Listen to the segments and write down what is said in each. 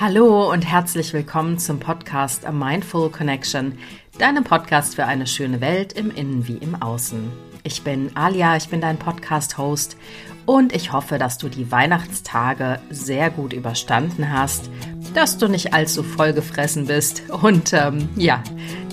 Hallo und herzlich willkommen zum Podcast A Mindful Connection, deinem Podcast für eine schöne Welt im Innen wie im Außen. Ich bin Alia, ich bin dein Podcast-Host und ich hoffe, dass du die Weihnachtstage sehr gut überstanden hast, dass du nicht allzu vollgefressen bist und ähm, ja,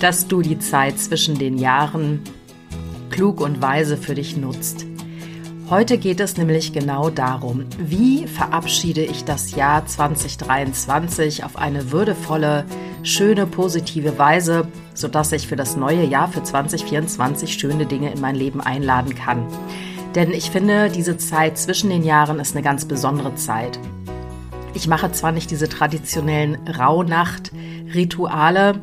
dass du die Zeit zwischen den Jahren klug und weise für dich nutzt. Heute geht es nämlich genau darum, wie verabschiede ich das Jahr 2023 auf eine würdevolle, schöne, positive Weise, sodass ich für das neue Jahr für 2024 schöne Dinge in mein Leben einladen kann. Denn ich finde, diese Zeit zwischen den Jahren ist eine ganz besondere Zeit. Ich mache zwar nicht diese traditionellen Rauhnacht-Rituale,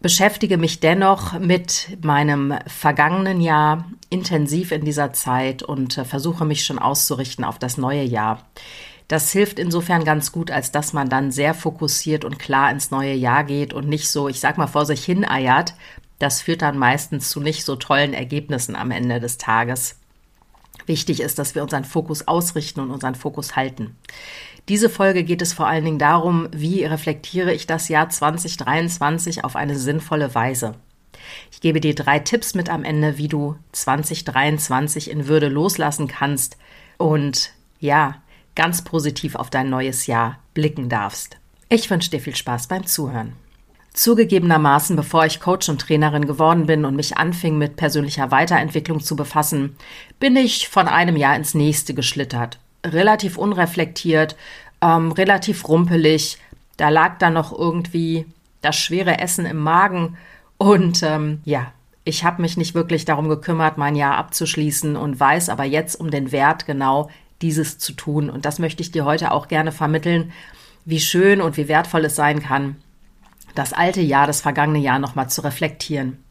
beschäftige mich dennoch mit meinem vergangenen Jahr intensiv in dieser Zeit und äh, versuche mich schon auszurichten auf das neue Jahr. Das hilft insofern ganz gut, als dass man dann sehr fokussiert und klar ins neue Jahr geht und nicht so, ich sag mal, vor sich hin eiert. Das führt dann meistens zu nicht so tollen Ergebnissen am Ende des Tages. Wichtig ist, dass wir unseren Fokus ausrichten und unseren Fokus halten. Diese Folge geht es vor allen Dingen darum, wie reflektiere ich das Jahr 2023 auf eine sinnvolle Weise. Ich gebe dir drei Tipps mit am Ende, wie du 2023 in Würde loslassen kannst und ja, ganz positiv auf dein neues Jahr blicken darfst. Ich wünsche dir viel Spaß beim Zuhören. Zugegebenermaßen, bevor ich Coach und Trainerin geworden bin und mich anfing mit persönlicher Weiterentwicklung zu befassen, bin ich von einem Jahr ins nächste geschlittert relativ unreflektiert, ähm, relativ rumpelig. Da lag dann noch irgendwie das schwere Essen im Magen. Und ähm, ja, ich habe mich nicht wirklich darum gekümmert, mein Jahr abzuschließen und weiß aber jetzt um den Wert genau dieses zu tun. Und das möchte ich dir heute auch gerne vermitteln, wie schön und wie wertvoll es sein kann, das alte Jahr, das vergangene Jahr nochmal zu reflektieren.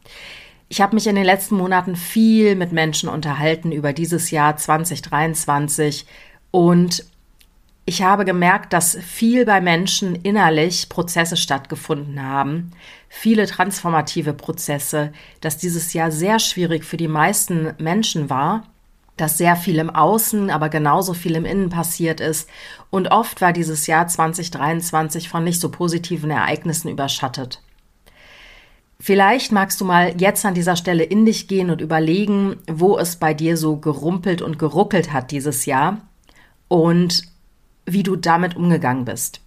Ich habe mich in den letzten Monaten viel mit Menschen unterhalten über dieses Jahr 2023, und ich habe gemerkt, dass viel bei Menschen innerlich Prozesse stattgefunden haben, viele transformative Prozesse, dass dieses Jahr sehr schwierig für die meisten Menschen war, dass sehr viel im Außen, aber genauso viel im Innen passiert ist. Und oft war dieses Jahr 2023 von nicht so positiven Ereignissen überschattet. Vielleicht magst du mal jetzt an dieser Stelle in dich gehen und überlegen, wo es bei dir so gerumpelt und geruckelt hat dieses Jahr und wie du damit umgegangen bist.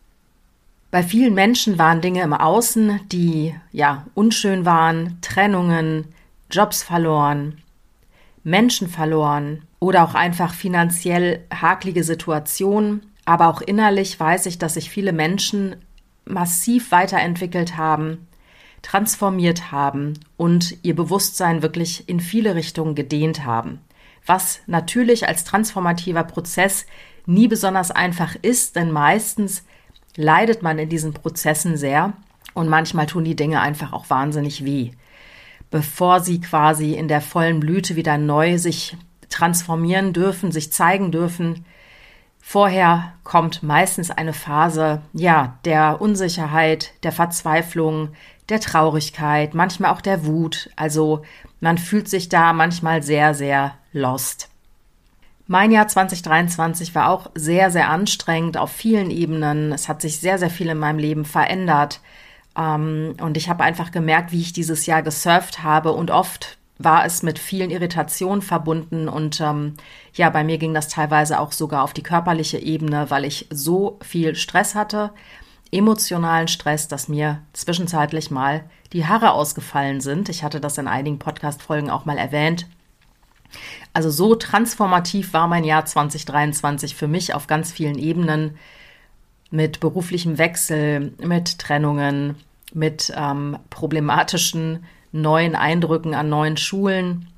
Bei vielen Menschen waren Dinge im Außen, die ja unschön waren, Trennungen, Jobs verloren, Menschen verloren oder auch einfach finanziell haklige Situationen. Aber auch innerlich weiß ich, dass sich viele Menschen massiv weiterentwickelt haben, transformiert haben und ihr Bewusstsein wirklich in viele Richtungen gedehnt haben. Was natürlich als transformativer Prozess nie besonders einfach ist, denn meistens leidet man in diesen Prozessen sehr und manchmal tun die Dinge einfach auch wahnsinnig weh. Bevor sie quasi in der vollen Blüte wieder neu sich transformieren dürfen, sich zeigen dürfen, Vorher kommt meistens eine Phase, ja, der Unsicherheit, der Verzweiflung, der Traurigkeit, manchmal auch der Wut. Also man fühlt sich da manchmal sehr, sehr lost. Mein Jahr 2023 war auch sehr, sehr anstrengend auf vielen Ebenen. Es hat sich sehr, sehr viel in meinem Leben verändert. Ähm, und ich habe einfach gemerkt, wie ich dieses Jahr gesurft habe. Und oft war es mit vielen Irritationen verbunden. Und ähm, ja, bei mir ging das teilweise auch sogar auf die körperliche Ebene, weil ich so viel Stress hatte, emotionalen Stress, dass mir zwischenzeitlich mal die Haare ausgefallen sind. Ich hatte das in einigen Podcast-Folgen auch mal erwähnt. Also so transformativ war mein Jahr 2023 für mich auf ganz vielen Ebenen mit beruflichem Wechsel, mit Trennungen, mit ähm, problematischen neuen Eindrücken an neuen Schulen,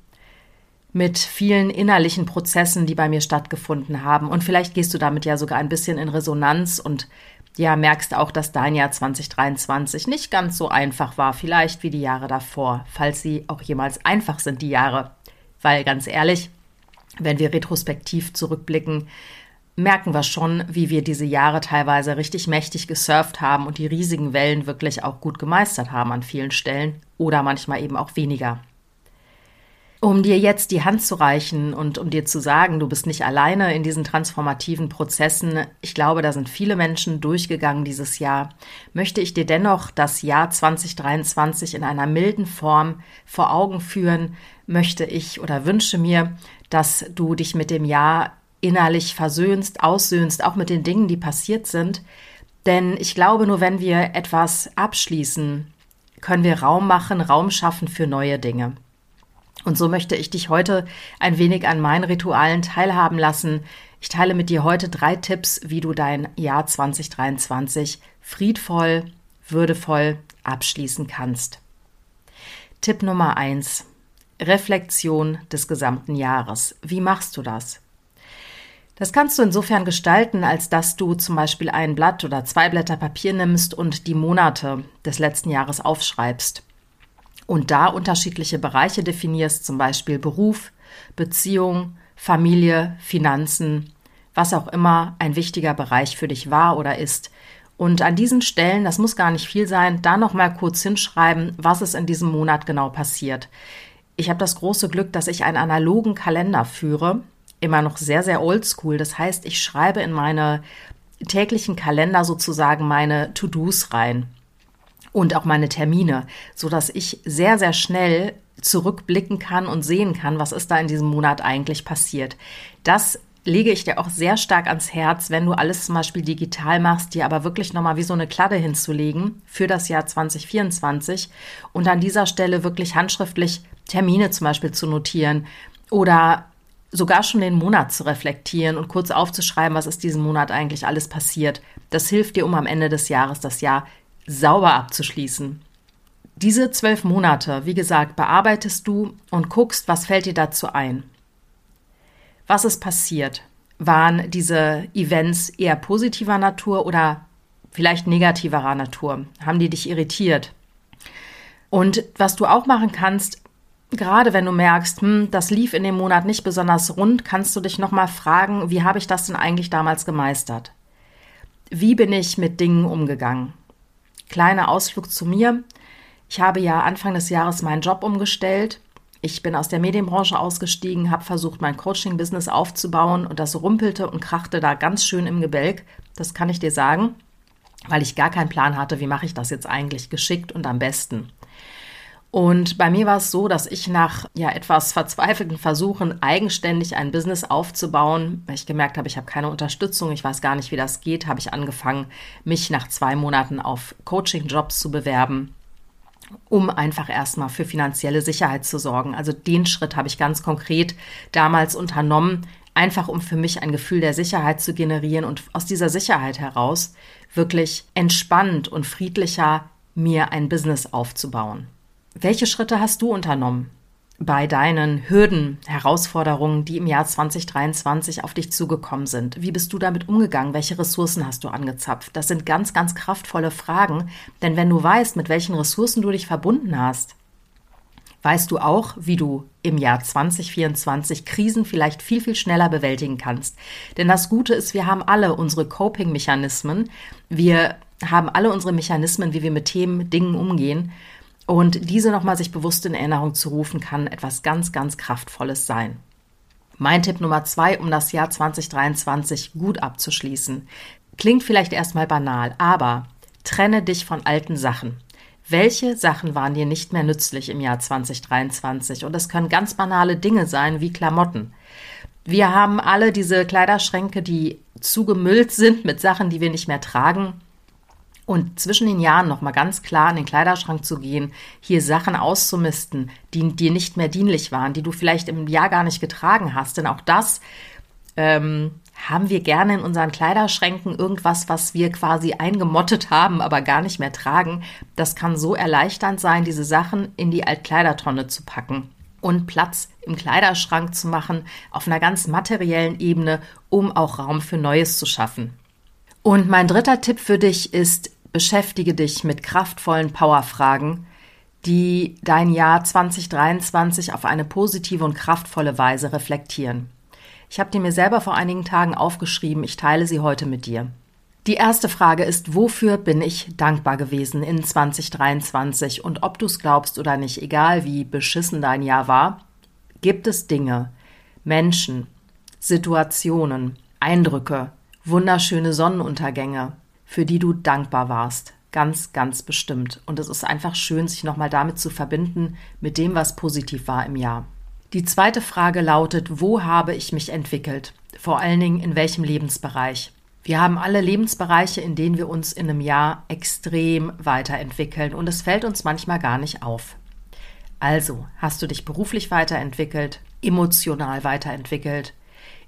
mit vielen innerlichen Prozessen, die bei mir stattgefunden haben. Und vielleicht gehst du damit ja sogar ein bisschen in Resonanz und ja, merkst auch, dass dein Jahr 2023 nicht ganz so einfach war, vielleicht wie die Jahre davor, falls sie auch jemals einfach sind, die Jahre weil ganz ehrlich, wenn wir retrospektiv zurückblicken, merken wir schon, wie wir diese Jahre teilweise richtig mächtig gesurft haben und die riesigen Wellen wirklich auch gut gemeistert haben an vielen Stellen oder manchmal eben auch weniger. um dir jetzt die Hand zu reichen und um dir zu sagen, du bist nicht alleine in diesen transformativen Prozessen. Ich glaube, da sind viele Menschen durchgegangen dieses Jahr. Möchte ich dir dennoch das Jahr 2023 in einer milden Form vor Augen führen, möchte ich oder wünsche mir, dass du dich mit dem Jahr innerlich versöhnst, aussöhnst, auch mit den Dingen, die passiert sind. Denn ich glaube, nur wenn wir etwas abschließen, können wir Raum machen, Raum schaffen für neue Dinge. Und so möchte ich dich heute ein wenig an meinen Ritualen teilhaben lassen. Ich teile mit dir heute drei Tipps, wie du dein Jahr 2023 friedvoll, würdevoll abschließen kannst. Tipp Nummer eins: Reflexion des gesamten Jahres. Wie machst du das? Das kannst du insofern gestalten, als dass du zum Beispiel ein Blatt oder zwei Blätter Papier nimmst und die Monate des letzten Jahres aufschreibst und da unterschiedliche Bereiche definierst, zum Beispiel Beruf, Beziehung, Familie, Finanzen, was auch immer ein wichtiger Bereich für dich war oder ist. Und an diesen Stellen, das muss gar nicht viel sein, da noch mal kurz hinschreiben, was ist in diesem Monat genau passiert. Ich habe das große Glück, dass ich einen analogen Kalender führe, immer noch sehr, sehr oldschool. Das heißt, ich schreibe in meine täglichen Kalender sozusagen meine To-Dos rein und auch meine Termine, so dass ich sehr, sehr schnell zurückblicken kann und sehen kann, was ist da in diesem Monat eigentlich passiert. Das lege ich dir auch sehr stark ans Herz, wenn du alles zum Beispiel digital machst, dir aber wirklich nochmal wie so eine Kladde hinzulegen für das Jahr 2024 und an dieser Stelle wirklich handschriftlich Termine zum Beispiel zu notieren oder sogar schon den Monat zu reflektieren und kurz aufzuschreiben, was ist diesen Monat eigentlich alles passiert. Das hilft dir, um am Ende des Jahres das Jahr sauber abzuschließen. Diese zwölf Monate, wie gesagt, bearbeitest du und guckst, was fällt dir dazu ein. Was ist passiert? Waren diese Events eher positiver Natur oder vielleicht negativerer Natur? Haben die dich irritiert? Und was du auch machen kannst, gerade wenn du merkst, hm, das lief in dem Monat nicht besonders rund, kannst du dich nochmal fragen, wie habe ich das denn eigentlich damals gemeistert? Wie bin ich mit Dingen umgegangen? Kleiner Ausflug zu mir. Ich habe ja Anfang des Jahres meinen Job umgestellt. Ich bin aus der Medienbranche ausgestiegen, habe versucht, mein Coaching-Business aufzubauen und das rumpelte und krachte da ganz schön im Gebälk. Das kann ich dir sagen, weil ich gar keinen Plan hatte, wie mache ich das jetzt eigentlich geschickt und am besten. Und bei mir war es so, dass ich nach ja etwas verzweifelten Versuchen, eigenständig ein Business aufzubauen, weil ich gemerkt habe, ich habe keine Unterstützung, ich weiß gar nicht, wie das geht, habe ich angefangen, mich nach zwei Monaten auf Coaching-Jobs zu bewerben, um einfach erstmal für finanzielle Sicherheit zu sorgen. Also den Schritt habe ich ganz konkret damals unternommen, einfach um für mich ein Gefühl der Sicherheit zu generieren und aus dieser Sicherheit heraus wirklich entspannt und friedlicher mir ein Business aufzubauen. Welche Schritte hast du unternommen bei deinen Hürden, Herausforderungen, die im Jahr 2023 auf dich zugekommen sind? Wie bist du damit umgegangen? Welche Ressourcen hast du angezapft? Das sind ganz, ganz kraftvolle Fragen, denn wenn du weißt, mit welchen Ressourcen du dich verbunden hast, weißt du auch, wie du im Jahr 2024 Krisen vielleicht viel, viel schneller bewältigen kannst. Denn das Gute ist, wir haben alle unsere Coping-Mechanismen. Wir haben alle unsere Mechanismen, wie wir mit Themen, Dingen umgehen. Und diese nochmal sich bewusst in Erinnerung zu rufen, kann etwas ganz, ganz Kraftvolles sein. Mein Tipp Nummer zwei, um das Jahr 2023 gut abzuschließen. Klingt vielleicht erstmal banal, aber trenne dich von alten Sachen. Welche Sachen waren dir nicht mehr nützlich im Jahr 2023? Und das können ganz banale Dinge sein wie Klamotten. Wir haben alle diese Kleiderschränke, die zugemüllt sind mit Sachen, die wir nicht mehr tragen. Und zwischen den Jahren nochmal ganz klar in den Kleiderschrank zu gehen, hier Sachen auszumisten, die dir nicht mehr dienlich waren, die du vielleicht im Jahr gar nicht getragen hast. Denn auch das ähm, haben wir gerne in unseren Kleiderschränken irgendwas, was wir quasi eingemottet haben, aber gar nicht mehr tragen. Das kann so erleichternd sein, diese Sachen in die Altkleidertonne zu packen und Platz im Kleiderschrank zu machen auf einer ganz materiellen Ebene, um auch Raum für Neues zu schaffen. Und mein dritter Tipp für dich ist, beschäftige dich mit kraftvollen Powerfragen, die dein Jahr 2023 auf eine positive und kraftvolle Weise reflektieren. Ich habe die mir selber vor einigen Tagen aufgeschrieben, ich teile sie heute mit dir. Die erste Frage ist, wofür bin ich dankbar gewesen in 2023? Und ob du es glaubst oder nicht, egal wie beschissen dein Jahr war, gibt es Dinge, Menschen, Situationen, Eindrücke, wunderschöne Sonnenuntergänge, für die du dankbar warst. Ganz, ganz bestimmt. Und es ist einfach schön, sich nochmal damit zu verbinden, mit dem, was positiv war im Jahr. Die zweite Frage lautet, wo habe ich mich entwickelt? Vor allen Dingen in welchem Lebensbereich? Wir haben alle Lebensbereiche, in denen wir uns in einem Jahr extrem weiterentwickeln und es fällt uns manchmal gar nicht auf. Also, hast du dich beruflich weiterentwickelt, emotional weiterentwickelt,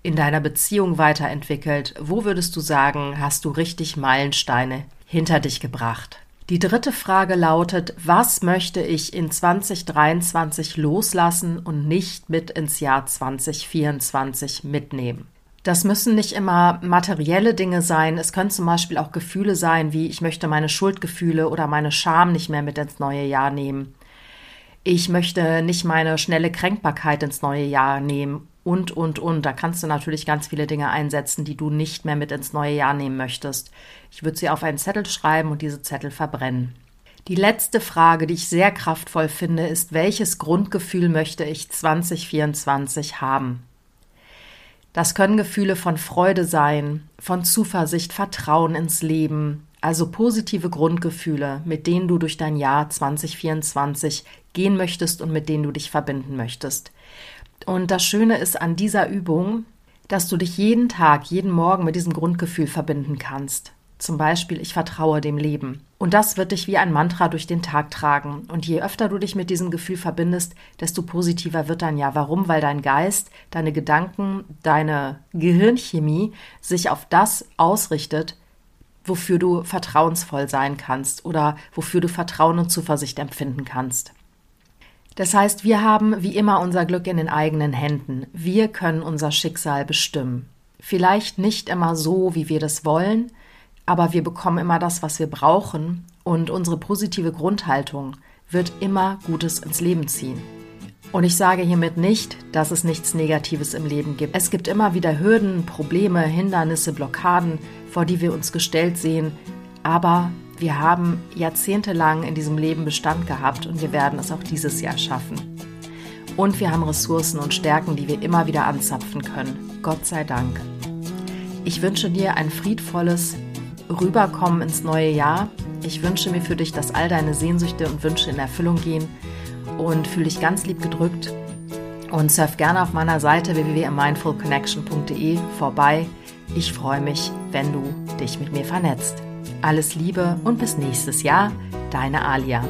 in deiner Beziehung weiterentwickelt? Wo würdest du sagen, hast du richtig Meilensteine hinter dich gebracht? Die dritte Frage lautet, was möchte ich in 2023 loslassen und nicht mit ins Jahr 2024 mitnehmen? Das müssen nicht immer materielle Dinge sein. Es können zum Beispiel auch Gefühle sein, wie ich möchte meine Schuldgefühle oder meine Scham nicht mehr mit ins neue Jahr nehmen. Ich möchte nicht meine schnelle Kränkbarkeit ins neue Jahr nehmen und, und, und. Da kannst du natürlich ganz viele Dinge einsetzen, die du nicht mehr mit ins neue Jahr nehmen möchtest. Ich würde sie auf einen Zettel schreiben und diese Zettel verbrennen. Die letzte Frage, die ich sehr kraftvoll finde, ist, welches Grundgefühl möchte ich 2024 haben? Das können Gefühle von Freude sein, von Zuversicht, Vertrauen ins Leben, also positive Grundgefühle, mit denen du durch dein Jahr 2024 gehen möchtest und mit denen du dich verbinden möchtest. Und das Schöne ist an dieser Übung, dass du dich jeden Tag, jeden Morgen mit diesem Grundgefühl verbinden kannst. Zum Beispiel, ich vertraue dem Leben. Und das wird dich wie ein Mantra durch den Tag tragen. Und je öfter du dich mit diesem Gefühl verbindest, desto positiver wird dein Jahr. Warum? Weil dein Geist, deine Gedanken, deine Gehirnchemie sich auf das ausrichtet, wofür du vertrauensvoll sein kannst oder wofür du Vertrauen und Zuversicht empfinden kannst. Das heißt, wir haben wie immer unser Glück in den eigenen Händen. Wir können unser Schicksal bestimmen. Vielleicht nicht immer so, wie wir das wollen, aber wir bekommen immer das, was wir brauchen und unsere positive Grundhaltung wird immer Gutes ins Leben ziehen. Und ich sage hiermit nicht, dass es nichts Negatives im Leben gibt. Es gibt immer wieder Hürden, Probleme, Hindernisse, Blockaden, vor die wir uns gestellt sehen, aber wir haben jahrzehntelang in diesem Leben Bestand gehabt und wir werden es auch dieses Jahr schaffen. Und wir haben Ressourcen und Stärken, die wir immer wieder anzapfen können. Gott sei Dank. Ich wünsche dir ein friedvolles Rüberkommen ins neue Jahr. Ich wünsche mir für dich, dass all deine Sehnsüchte und Wünsche in Erfüllung gehen und fühle dich ganz lieb gedrückt. Und surf gerne auf meiner Seite www.mindfulconnection.de vorbei. Ich freue mich, wenn du dich mit mir vernetzt. Alles Liebe und bis nächstes Jahr, deine Alia.